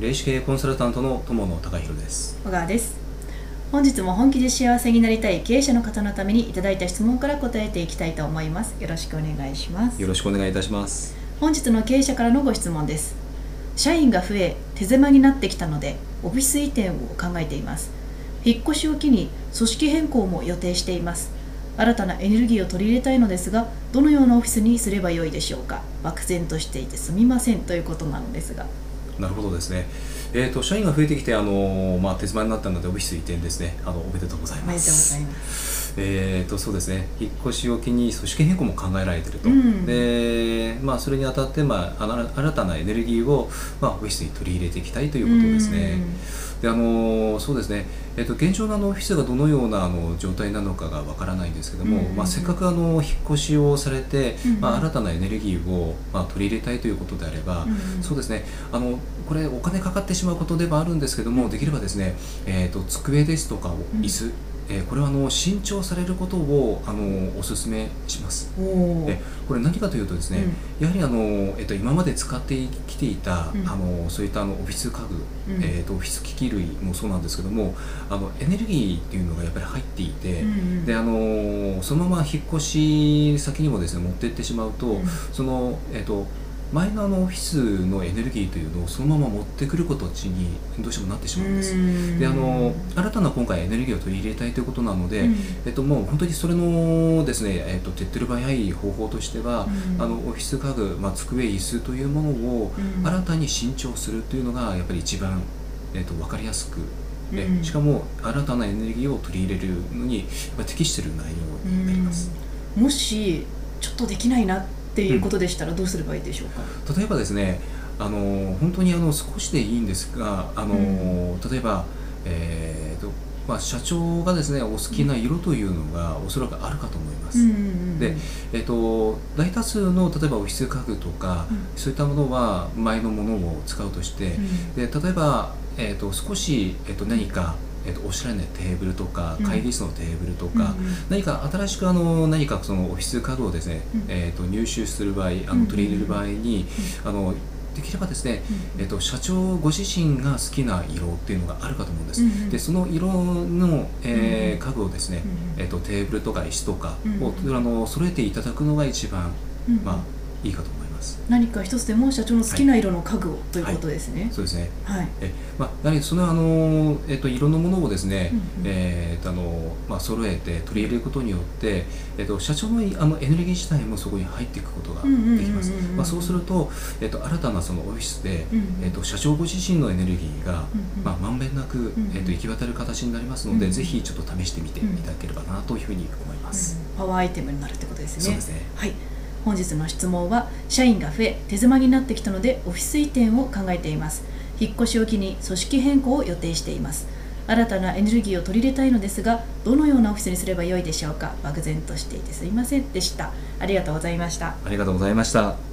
霊視系コンサルタントの友野隆弘です。小川です。本日も本気で幸せになりたい経営者の方のためにいただいた質問から答えていきたいと思います。よろしくお願いします。よろしくお願いいたします。本日の経営者からのご質問です。社員が増え手狭になってきたのでオフィス移転を考えています。引っ越しを機に組織変更も予定しています。新たなエネルギーを取り入れたいのですがどのようなオフィスにすればよいでしょうか。漠然としていてすみませんということなのですがなるほどですね。えっ、ー、と社員が増えてきてあのまあ手詰まになったのでオフィス移転ですね。あのおめでとうございます。おめでとうございます。えーとそうですね、引っ越しを機に組織変更も考えられていると、うん、でまあ、それにあたって、まあ、新たなエネルギーを、まあ、オフィスに取り入れていきたいということですね。うんであのそうですね、えーと、現状のあのオフィスがどのようなあの状態なのかがわからないんですけども、うんうん、まあ、せっかくあの引っ越しをされて、うんうん、まあ、新たなエネルギーを、まあ、取り入れたいということであれば、うんうん、そうですね。あのこれお金かかってしまうことではあるんですけどもできればですね、えーと、机ですとか椅子、えー、これはあの新調されることをあのお勧めします。えこれ何かというとですね、うん、やはりあの、えっと、今まで使ってきていた、うん、あのそういったあのオフィス家具、うん、えっと、オフィス機器類もそうなんですけどもあのエネルギーっていうのがやっぱり入っていて、であのそのまま引っ越し先にもですね持っていってしまうと、その、えっと前のあのオフィスのエネルギーというのをそのまま持ってくることにどうしてもなってしまうんです。であの新たな今回エネルギーを取り入れたいということなので、うん、えっと、もう本当にそれのですね、えっと、手っ取り早い方法としては、うん、あのオフィス家具、まあ、机椅子というものを新たに新調するというのがやっぱり一番、えっと、分かりやすくで、うん、しかも新たなエネルギーを取り入れるのに適している内容になります。もしちょっとできないなっていうことでしたらどうすればいいでしょうか、うん、例えばですねあの本当にあの少しでいいんですがあの、うん、例えば、えーとまあ、社長がですねお好きな色というのがおそらくあるかと思います。で、えーと、大多数の例えばオフィス家具とか、うん、そういったものは前のものを使うとして、で例えば、えーと、少し、えーと何かえっと、おしゃれなテーブルとか会議室のテーブルとか、うん、何か新しくあの何かそのオフィス家具をですね、うん、えっと、入手する場合あの取り入れる場合に、あのできればですね、えっと、社長ご自身が好きな色っていうのがあるかと思うんです、うん、でその色の、えー、家具をですね、えっと、テーブルとか椅子とかを、あの揃えていただくのが一番、まあ、いいかと思いますます。何か一つでも社長の好きな色の家具を、ということですね、はい、そうですね。はい。えまあやはりそのあのえっと色のものをですね、うんうん、えー、っとあのまあ揃えて取り入れることによってえっと社長のあのエネルギー自体もそこに入っていくことができます。まあそうするとえっと新たなそのオフィスで、うんうん、えっと社長ご自身のエネルギーが、うんうん、まあまんべんなく、えっと行き渡る形になりますので、うんうん、ぜひちょっと試してみていただければなというふうに思います。パワーアイテムになるってことですね。そうですね。はい。本日の質問は社員が増え手狭になってきたのでオフィス移転を考えています。引っ越しを機に組織変更を予定しています。新たなエネルギーを取り入れたいのですがどのようなオフィスにすればよいでしょうか。漠然としていてすいませんでした。ありがとうございました。ありがとうございました。